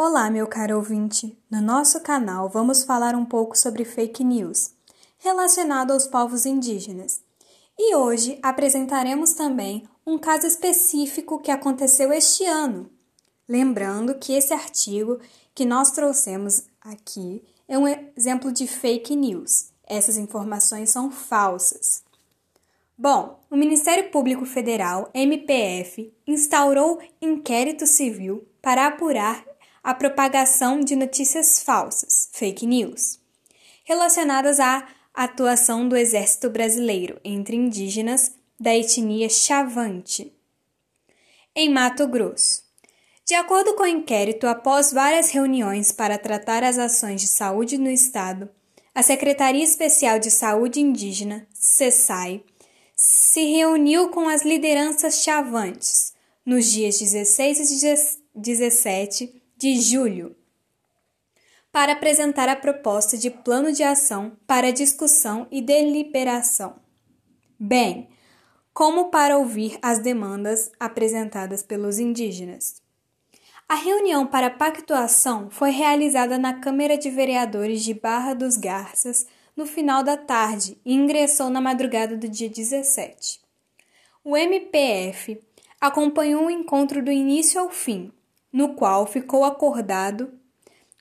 Olá, meu caro ouvinte! No nosso canal vamos falar um pouco sobre fake news relacionado aos povos indígenas. E hoje apresentaremos também um caso específico que aconteceu este ano. Lembrando que esse artigo que nós trouxemos aqui é um exemplo de fake news. Essas informações são falsas. Bom, o Ministério Público Federal, MPF, instaurou inquérito civil para apurar a propagação de notícias falsas, fake news, relacionadas à atuação do Exército Brasileiro entre indígenas da etnia Chavante, em Mato Grosso. De acordo com o inquérito, após várias reuniões para tratar as ações de saúde no Estado, a Secretaria Especial de Saúde Indígena, SESAI, se reuniu com as lideranças chavantes nos dias 16 e 17 de julho para apresentar a proposta de plano de ação para discussão e deliberação. Bem, como para ouvir as demandas apresentadas pelos indígenas. A reunião para pactuação foi realizada na Câmara de Vereadores de Barra dos Garças no final da tarde e ingressou na madrugada do dia 17. O MPF acompanhou o encontro do início ao fim, no qual ficou acordado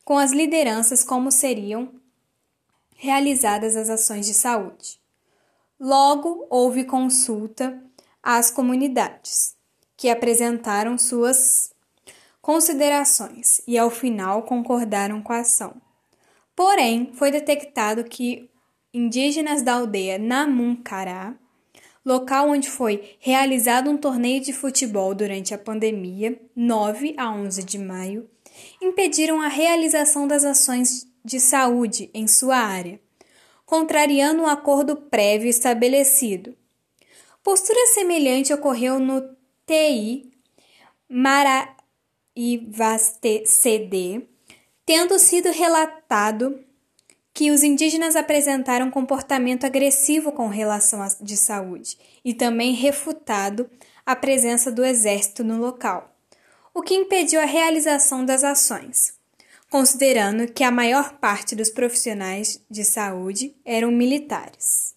com as lideranças como seriam realizadas as ações de saúde. Logo houve consulta às comunidades, que apresentaram suas considerações e ao final concordaram com a ação. Porém, foi detectado que indígenas da aldeia Namuncará local onde foi realizado um torneio de futebol durante a pandemia, 9 a 11 de maio, impediram a realização das ações de saúde em sua área, contrariando um acordo prévio estabelecido. Postura semelhante ocorreu no TI Maraivaste-CD, tendo sido relatado que os indígenas apresentaram comportamento agressivo com relação à de saúde e também refutado a presença do exército no local, o que impediu a realização das ações, considerando que a maior parte dos profissionais de saúde eram militares.